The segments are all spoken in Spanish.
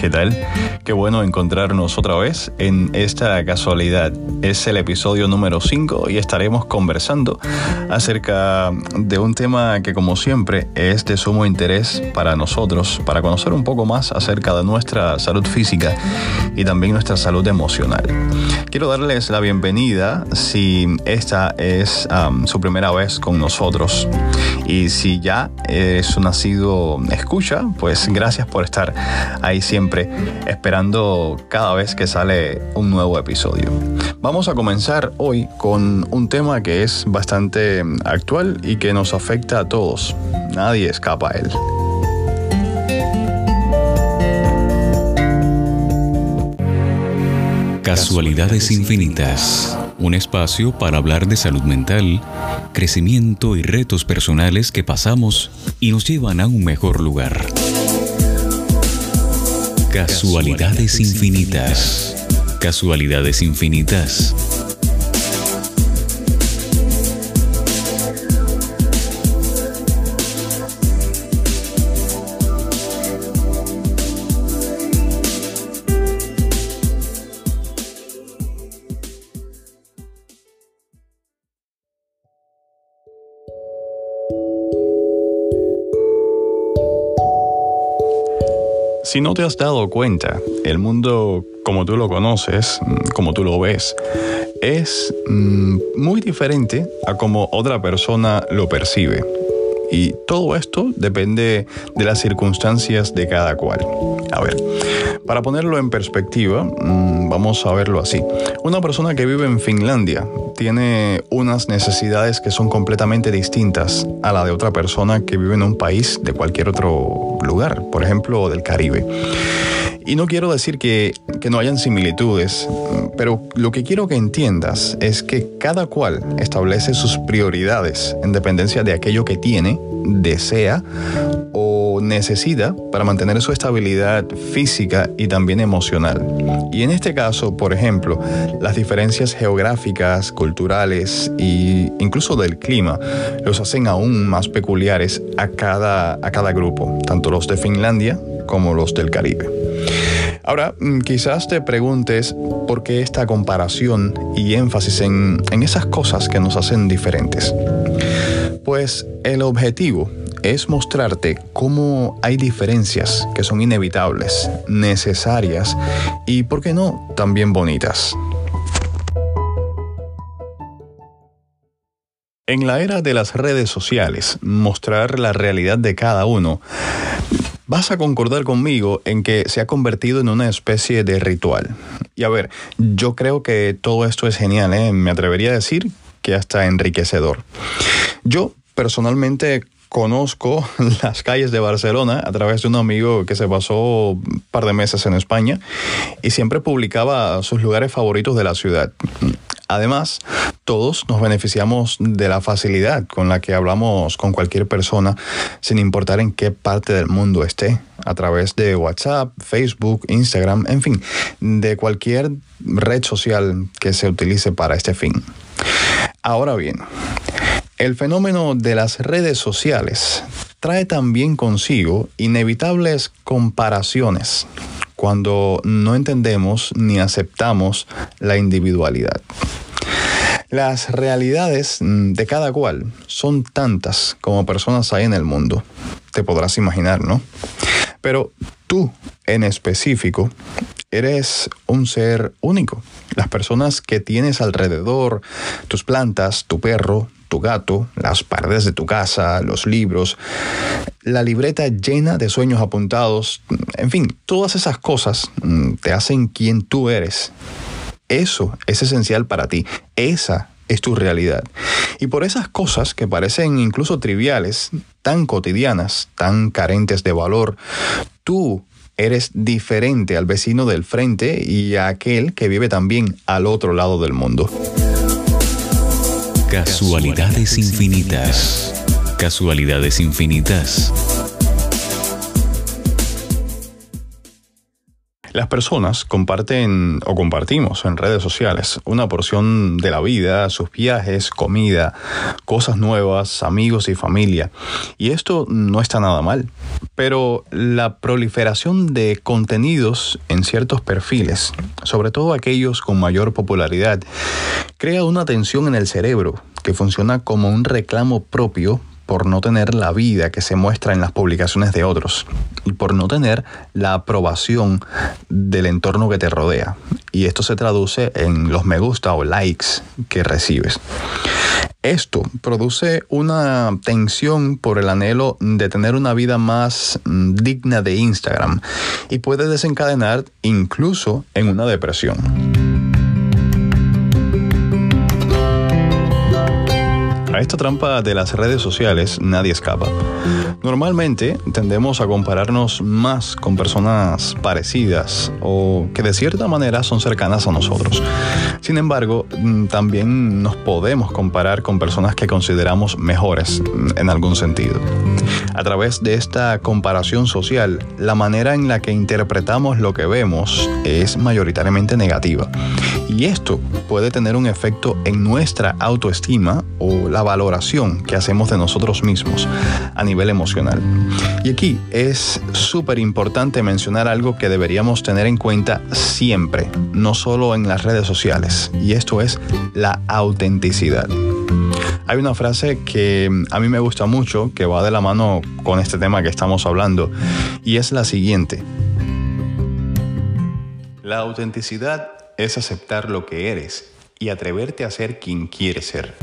¿Qué tal? Qué bueno encontrarnos otra vez en esta casualidad. Es el episodio número 5 y estaremos conversando acerca de un tema que como siempre es de sumo interés para nosotros, para conocer un poco más acerca de nuestra salud física y también nuestra salud emocional. Quiero darles la bienvenida si esta es su primera vez con nosotros y si ya es un nacido escucha, pues gracias por estar ahí siempre esperando cada vez que sale un nuevo episodio. Vamos a comenzar hoy con un tema que es bastante actual y que nos afecta a todos. Nadie escapa a él. Casualidades Infinitas. Un espacio para hablar de salud mental, crecimiento y retos personales que pasamos y nos llevan a un mejor lugar. Casualidades infinitas. Casualidades infinitas. Si no te has dado cuenta, el mundo como tú lo conoces, mm, como tú lo ves, es mm, muy diferente a como otra persona lo percibe. Y todo esto depende de las circunstancias de cada cual. A ver, para ponerlo en perspectiva, mm, vamos a verlo así. Una persona que vive en Finlandia tiene unas necesidades que son completamente distintas a la de otra persona que vive en un país de cualquier otro lugar, por ejemplo, del Caribe. Y no quiero decir que, que, no hayan similitudes, pero lo que quiero que entiendas es que cada cual establece sus prioridades en dependencia de aquello que tiene, desea o necesita para mantener su estabilidad física y también emocional. Y en este caso, por ejemplo, las diferencias geográficas, culturales e incluso del clima los hacen aún más peculiares a cada, a cada grupo, tanto los de Finlandia como los del Caribe. Ahora, mm, quizás te preguntes por qué esta comparación y énfasis en, en esas cosas que nos hacen diferentes. Pues el objetivo es mostrarte cómo hay diferencias que son inevitables, necesarias y, ¿por qué no?, también bonitas. En la era de las redes sociales, mostrar la realidad de cada uno Vas a concordar conmigo en que se ha convertido en una especie de ritual. Y a ver, yo creo que todo esto es genial, ¿eh? me atrevería a decir que hasta enriquecedor. Yo personalmente conozco las calles de Barcelona a través de un amigo que se pasó un par de meses en España y siempre publicaba sus lugares favoritos de la ciudad. Además, todos nos beneficiamos de la facilidad con la que hablamos con cualquier persona, sin importar en qué parte del mundo esté, a través de WhatsApp, Facebook, Instagram, en fin, de cualquier red social que se utilice para este fin. Ahora bien, el fenómeno de las redes sociales trae también consigo inevitables comparaciones cuando no entendemos ni aceptamos la individualidad. Las realidades mm, de cada cual son tantas como personas hay en el mundo. Te podrás imaginar, ¿no? Pero tú, en específico, eres un ser único. Las personas que tienes alrededor, tus plantas, tu perro, tu gato, las paredes de tu casa, los libros, la libreta llena de sueños apuntados, en fin, todas esas cosas mm, te hacen quien tú eres. Eso es esencial para ti. Esa es tu realidad. Y por esas cosas que parecen incluso triviales, tan cotidianas, tan carentes de valor, tú eres diferente al vecino del frente y a aquel que vive también al otro lado del mundo. Casualidades infinitas. Casualidades infinitas. Las personas comparten o compartimos en redes sociales una porción de la vida, sus viajes, comida, cosas nuevas, amigos y familia. Y esto no está nada mal. Pero la proliferación de contenidos en ciertos perfiles, sobre todo aquellos con mayor popularidad, crea una tensión en el cerebro que funciona como un reclamo propio por no tener la vida que se muestra en las publicaciones de otros y por no tener la aprobación del entorno que te rodea. Y esto se traduce en los me gusta o likes que recibes. Esto produce una tensión por el anhelo de tener una vida más mm, digna de Instagram y puede desencadenar incluso en una depresión. A esta trampa de las redes sociales nadie escapa. Normalmente tendemos a compararnos más con personas parecidas o que de cierta manera son cercanas a nosotros. Sin embargo, mm, también nos podemos comparar con personas que consideramos mejores mm, en algún sentido. A través de esta comparación social, la manera en la que interpretamos lo que vemos es mayoritariamente negativa. Y esto puede tener un efecto en nuestra autoestima o la valoración que hacemos de nosotros mismos a nivel emocional. Y aquí es súper importante mencionar algo que deberíamos tener en cuenta siempre, no solo en las redes sociales, y esto es la autenticidad. Hay una frase que a mí me gusta mucho, que va de la mano con este tema que estamos hablando, y es la siguiente. La autenticidad es aceptar lo que eres y atreverte a ser quien quieres ser.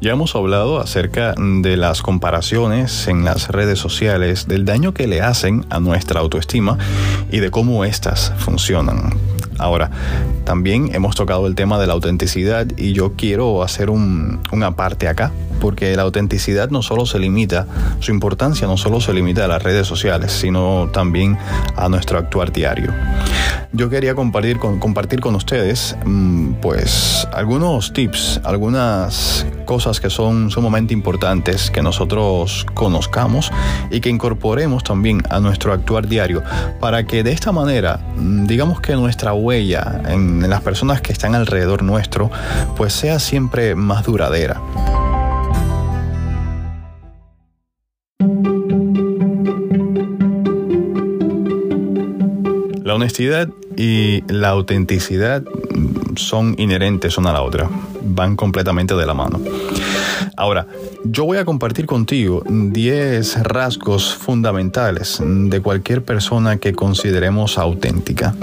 Ya hemos hablado acerca de las comparaciones en las redes sociales, del daño que le hacen a nuestra autoestima y de cómo éstas funcionan. Ahora, también hemos tocado el tema de la autenticidad y yo quiero hacer un, una parte acá, porque la autenticidad no solo se limita, su importancia no solo se limita a las redes sociales, sino también a nuestro actuar diario. Yo quería compartir con, compartir con ustedes mm, pues algunos tips, algunas cosas que son sumamente importantes que nosotros conozcamos y que incorporemos también a nuestro actuar diario para que de esta manera mm, digamos que nuestra en, las personas que están alrededor nuestro, pues sea siempre más duradera. La honestidad y la autenticidad son inherentes una a la otra, van completamente de la mano. Ahora, yo voy a compartir contigo 10 rasgos fundamentales de cualquier persona que consideremos auténtica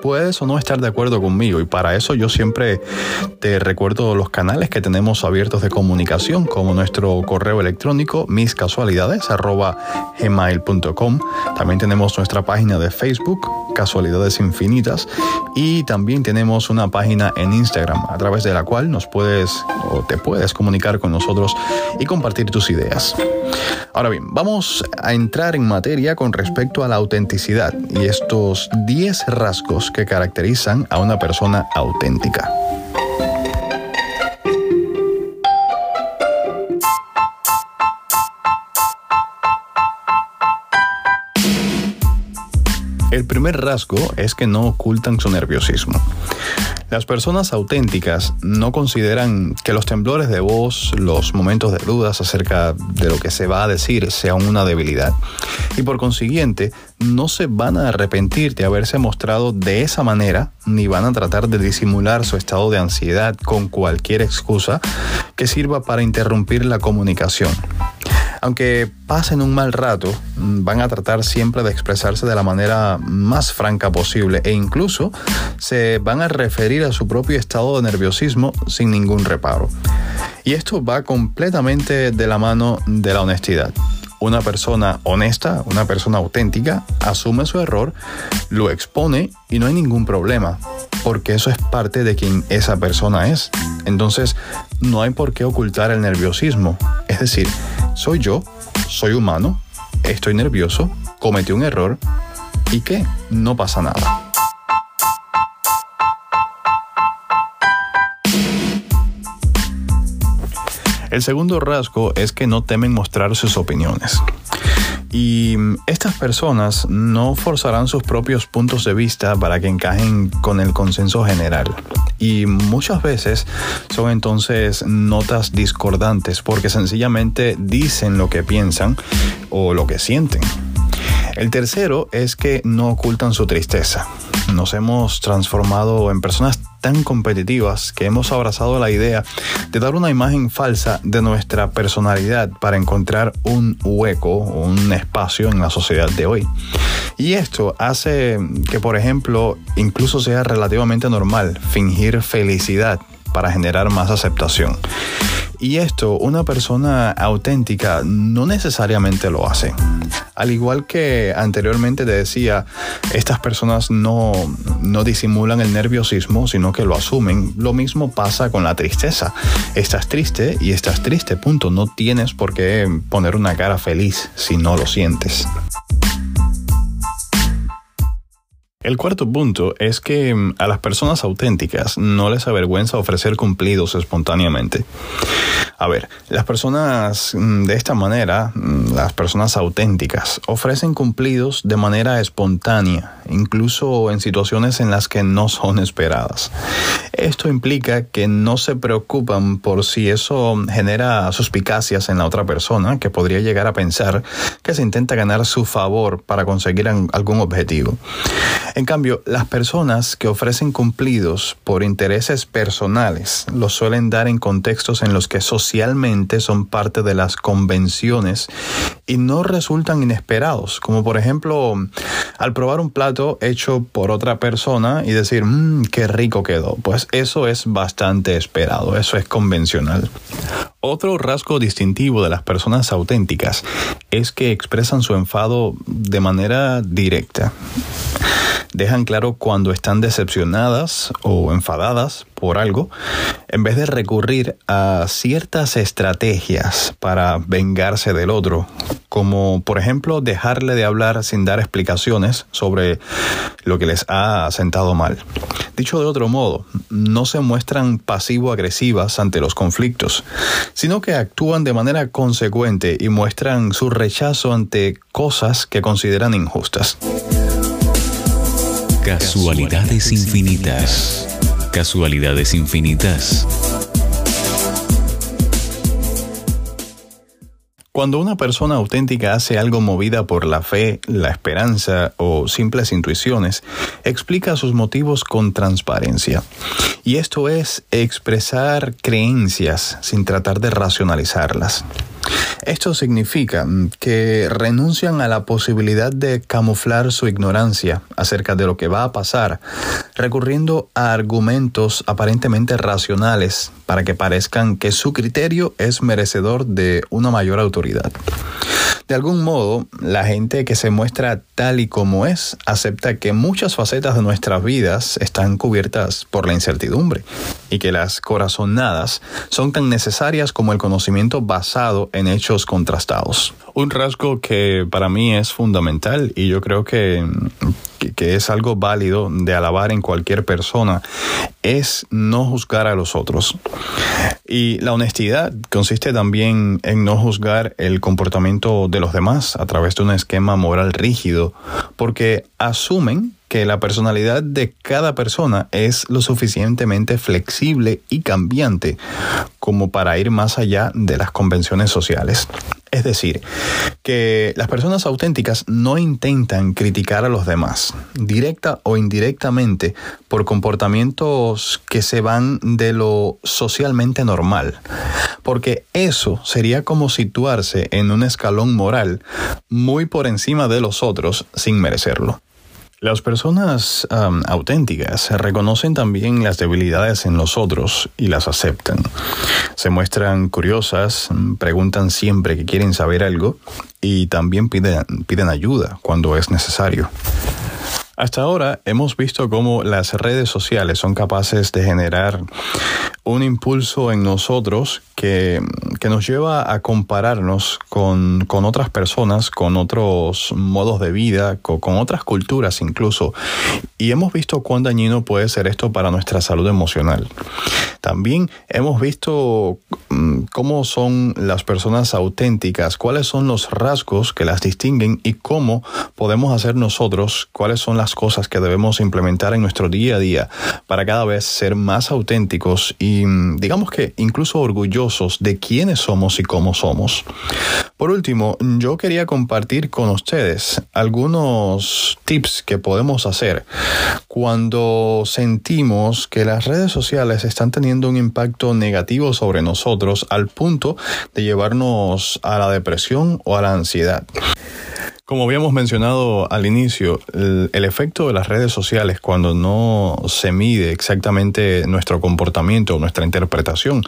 puedes o no estar de acuerdo conmigo y para eso yo siempre te recuerdo los canales que tenemos abiertos de comunicación como nuestro correo electrónico miscasualidades@gmail.com. También tenemos nuestra página de Facebook Casualidades Infinitas y también tenemos una página en Instagram a través de la cual nos puedes o te puedes comunicar con nosotros y compartir tus ideas. Ahora bien, vamos a entrar en materia con respecto a la autenticidad y estos 10 rasgos que caracterizan a una persona auténtica. El primer rasgo es que no ocultan su nerviosismo. Las personas auténticas no consideran que los temblores de voz, los momentos de dudas acerca de lo que se va a decir sean una debilidad. Y por consiguiente, no se van a arrepentir de haberse mostrado de esa manera, ni van a tratar de disimular su estado de ansiedad con cualquier excusa que sirva para interrumpir la comunicación. Aunque pasen un mal rato, mm, van a tratar siempre de expresarse de la manera más franca posible e incluso se van a referir a su propio estado de nerviosismo sin ningún reparo. Y esto va completamente de la mano de la honestidad una persona honesta, una persona auténtica, asume su error, lo expone y no hay ningún problema, porque eso es parte de quien esa persona es. Entonces, no hay por qué ocultar el nerviosismo. Es decir, soy yo, soy humano, estoy nervioso, cometí un error y qué, no pasa nada. El segundo rasgo es que no temen mostrar sus opiniones. Y estas personas no forzarán sus propios puntos de vista para que encajen con el consenso general. Y muchas veces son entonces notas discordantes porque sencillamente dicen lo que piensan o lo que sienten. El tercero es que no ocultan su tristeza. Nos hemos transformado en personas tan competitivas que hemos abrazado la idea de dar una imagen falsa de nuestra personalidad para encontrar un hueco un espacio en la sociedad de hoy. Y esto hace que, por ejemplo, incluso sea relativamente normal fingir felicidad para generar más aceptación. Y esto una persona auténtica no necesariamente lo hace. Al igual que anteriormente te decía, estas personas no, no disimulan el nerviosismo, sino que lo asumen. Lo mismo pasa con la tristeza. Estás triste y estás triste, punto. No tienes por qué poner una cara feliz si no lo sientes. El cuarto punto es que mm, a las personas auténticas no les avergüenza ofrecer cumplidos espontáneamente. A ver, las personas mm, de esta manera, mm, las personas auténticas, ofrecen cumplidos de manera espontánea, incluso en situaciones en las que no son esperadas. Esto implica que no se preocupan por si eso genera suspicacias en la otra persona, que podría llegar a pensar que se intenta ganar su favor para conseguir algún objetivo. En cambio, las personas que ofrecen cumplidos por intereses personales lo suelen dar en contextos en los que socialmente son parte de las convenciones y no resultan inesperados, como por ejemplo al probar un hecho por otra persona y decir, mmm, qué rico quedó. Pues eso es bastante esperado, eso es convencional. Otro rasgo distintivo de las personas auténticas es que expresan su enfado de manera directa dejan claro cuando están decepcionadas o enfadadas por algo, en vez de recurrir a ciertas estrategias para vengarse del otro, como por ejemplo dejarle de hablar sin dar explicaciones sobre lo que les ha sentado mal. Dicho de otro modo, no se muestran pasivo-agresivas ante los conflictos, sino que actúan de manera consecuente y muestran su rechazo ante cosas que consideran injustas. Casualidades infinitas. Casualidades infinitas. Cuando una persona auténtica hace algo movida por la fe, la esperanza o simples intuiciones, explica sus motivos con transparencia. Y esto es expresar creencias sin tratar de racionalizarlas. Esto significa mm, que renuncian a la posibilidad de camuflar su ignorancia acerca de lo que va a pasar, recurriendo a argumentos aparentemente racionales para que parezcan que su criterio es merecedor de una mayor autoridad. De algún modo, la gente que se muestra tal y como es acepta que muchas facetas de nuestras vidas están cubiertas por la incertidumbre y que las corazonadas son tan necesarias como el conocimiento basado en hechos contrastados. Un rasgo que para mí es fundamental y yo creo que que, es algo válido de alabar en cualquier persona, es no juzgar a los otros. Y la honestidad consiste también en no juzgar el comportamiento de los demás a través de un esquema moral rígido, porque asumen que la personalidad de cada persona es lo suficientemente flexible y cambiante como para ir más allá de las convenciones sociales. Es decir, que las personas auténticas no intentan criticar a los demás, directa o indirectamente, por comportamientos que se van de lo socialmente normal, porque eso sería como situarse en un escalón moral muy por encima de los otros sin merecerlo. Las personas auténticas reconocen también las debilidades en los otros y las aceptan. Se muestran curiosas, preguntan siempre que quieren saber algo y también piden, piden ayuda cuando es necesario. Hasta ahora hemos visto cómo las redes sociales son capaces de generar un impulso en nosotros que, nos lleva a compararnos con, otras personas, con otros modos de vida, con, con, otras culturas incluso. Y hemos visto cuán dañino puede ser esto para nuestra salud emocional. También hemos visto mm, cómo son las personas auténticas, cuáles son los rasgos que las distinguen y cómo podemos hacer nosotros, cuáles son las cosas que debemos implementar en nuestro día a día para cada vez ser más auténticos y mm, digamos que incluso orgullosos de quiénes somos y cómo somos. Por último, yo quería compartir con ustedes algunos tips que podemos hacer cuando sentimos que las redes sociales están teniendo un impacto negativo sobre nosotros al punto de llevarnos a la depresión o a la ansiedad. Como habíamos mencionado al inicio, el, efecto de las redes sociales cuando no se mide exactamente nuestro comportamiento, nuestra interpretación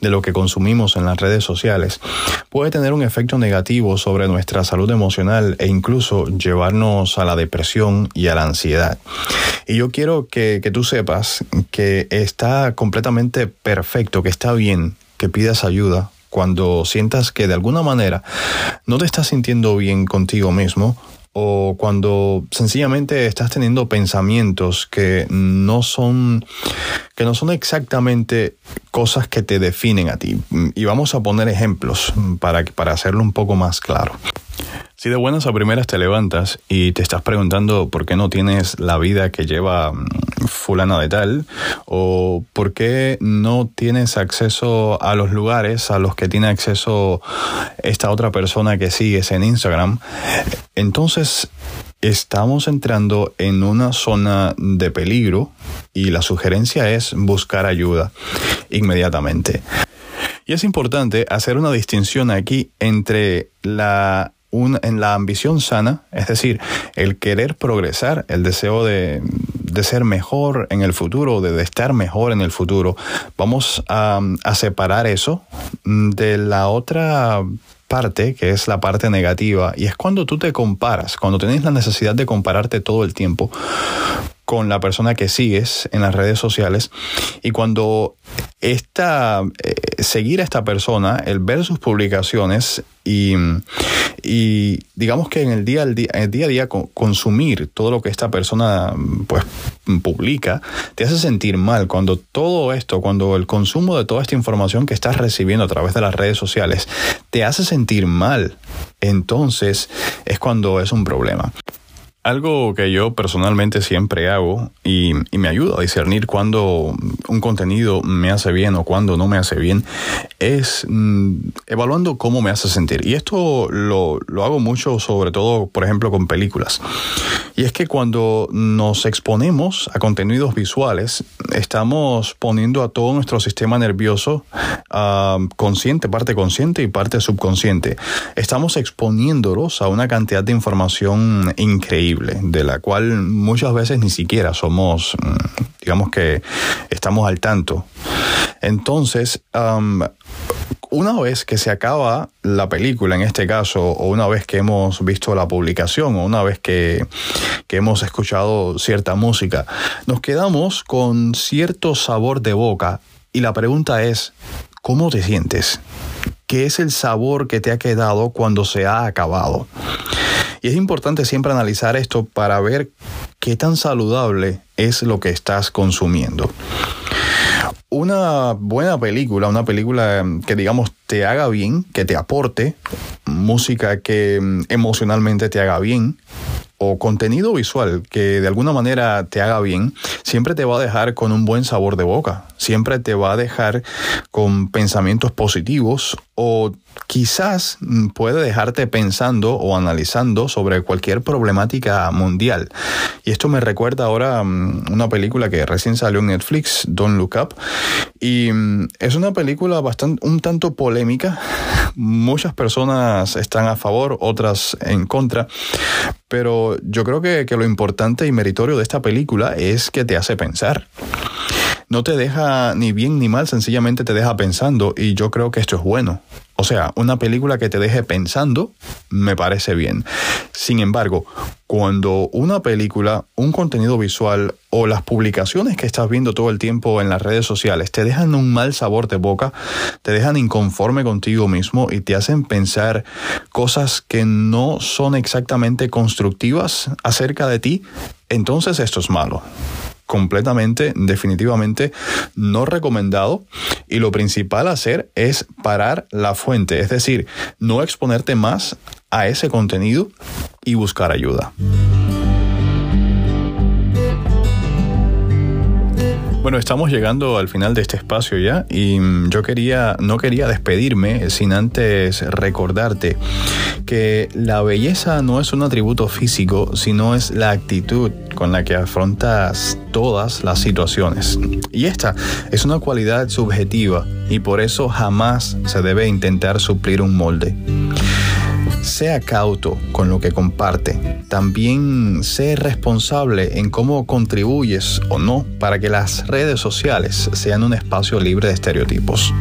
de lo que consumimos en las redes sociales, puede tener un efecto negativo sobre nuestra salud emocional e incluso llevarnos a la depresión y a la ansiedad. Y yo quiero que, que tú sepas que está completamente perfecto, que está bien que pidas ayuda cuando sientas que de alguna manera no te estás sintiendo bien contigo mismo o cuando sencillamente estás teniendo pensamientos que no son que no son exactamente cosas que te definen a ti y vamos a poner ejemplos para para hacerlo un poco más claro. Si de buenas a primeras te levantas y te estás preguntando por qué no tienes la vida que lleva mm, fulana de tal, o por qué no tienes acceso a los lugares a los que tiene acceso esta otra persona que sigues en Instagram, entonces estamos entrando en una zona de peligro y la sugerencia es buscar ayuda inmediatamente. Y es importante hacer una distinción aquí entre la en la ambición sana, es decir, el querer progresar, el deseo de, ser mejor en el futuro, de, estar mejor en el futuro, vamos a, a separar eso de la otra parte, que es la parte negativa, y es cuando tú te comparas, cuando tienes la necesidad de compararte todo el tiempo con la persona que sigues en las redes sociales y cuando esta, eh, seguir a esta persona, el ver sus publicaciones y, y digamos que en el día, día, el día a día consumir todo lo que esta persona pues publica, te hace sentir mal cuando todo esto, cuando el consumo de toda esta información que estás recibiendo a través de las redes sociales te hace sentir mal, entonces es cuando es un problema. Algo que yo personalmente siempre hago y, me ayuda a discernir cuando un contenido me hace bien o cuando no me hace bien es mm, evaluando cómo me hace sentir. Y esto lo, lo hago mucho sobre todo, por ejemplo, con películas. Y es que cuando nos exponemos a contenidos visuales, estamos poniendo a todo nuestro sistema nervioso uh, consciente, parte consciente y parte subconsciente. Estamos exponiéndolos a una cantidad de información increíble, de la cual muchas veces ni siquiera somos, mm, digamos que estamos al tanto. Entonces, una vez que se acaba la película, en este caso, o una vez que hemos visto la publicación, o una vez que, que, hemos escuchado cierta música, nos quedamos con cierto sabor de boca. Y la pregunta es, ¿cómo te sientes? ¿Qué es el sabor que te ha quedado cuando se ha acabado? Y es importante siempre analizar esto para ver qué tan saludable es lo que estás consumiendo una buena película, una película que digamos te haga bien, que te aporte, música que mm, emocionalmente te haga bien, o contenido visual que de alguna manera te haga bien, siempre te va a dejar con un buen sabor de boca, siempre te va a dejar con pensamientos positivos o quizás mm, puede dejarte pensando o analizando sobre cualquier problemática mundial. Y esto me recuerda ahora mm, una película que recién salió en Netflix, Don't Look Up, y mm, es una película bastante un tanto polémica. Muchas personas están a favor, otras en contra, pero yo creo que, lo importante y meritorio de esta película es que te hace pensar no te deja ni bien ni mal, sencillamente te deja pensando y yo creo que esto es bueno. O sea, una película que te deje pensando me parece bien. Sin embargo, cuando una película, un contenido visual o las publicaciones que estás viendo todo el tiempo en las redes sociales te dejan un mal sabor de boca, te dejan inconforme contigo mismo y te hacen pensar cosas que no son exactamente constructivas acerca de ti, entonces esto es malo. Completamente, definitivamente no recomendado. Y lo principal a hacer es parar la fuente, es decir, no exponerte más a ese contenido y buscar ayuda. Bueno, estamos llegando al final de este espacio ya y mm, yo quería, no quería despedirme sin antes recordarte que la belleza no es un atributo físico, sino es la actitud con la que afrontas todas las situaciones. Y esta es una cualidad subjetiva y por eso jamás se debe intentar suplir un molde. Sea cauto con lo que comparte. También sé responsable en cómo contribuyes o no para que las redes sociales sean un espacio libre de estereotipos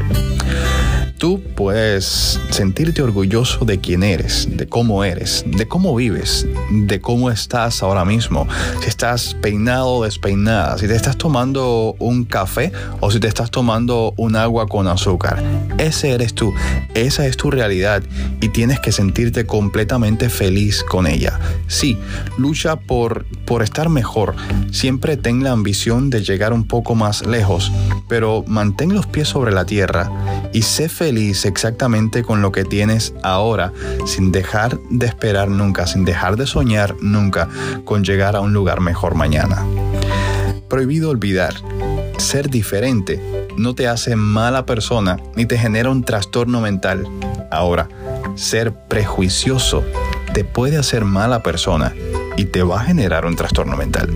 tú puedes sentirte orgulloso de quién eres, de cómo eres, de cómo vives, de cómo estás ahora mismo. Si estás peinado o despeinada, si te estás tomando un café o si te estás tomando un agua con azúcar. Ese eres tú, esa es tu realidad y tienes que sentirte completamente feliz con ella. Sí, lucha por, por estar mejor. Siempre ten la ambición de llegar un poco más lejos, pero mantén los pies sobre la tierra y sé feliz feliz exactamente con lo que tienes ahora, sin dejar de esperar nunca, sin dejar de soñar nunca con llegar a un lugar mejor mañana. Prohibido olvidar, ser diferente no te hace mala persona ni te genera un trastorno mental. Ahora, ser prejuicioso te puede hacer mala persona y te va a generar un trastorno mental.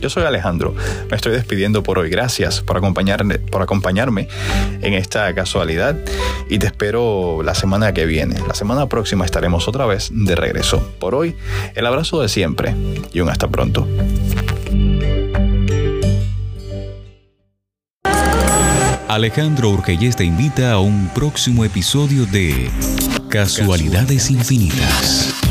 Yo soy Alejandro, me estoy despidiendo por hoy. Gracias por acompañarme, por acompañarme en esta casualidad y te espero la semana que viene. La semana próxima estaremos otra vez de regreso. Por hoy, el abrazo de siempre y un hasta pronto. Alejandro Urquelles te invita a un próximo episodio de Casualidades Infinitas.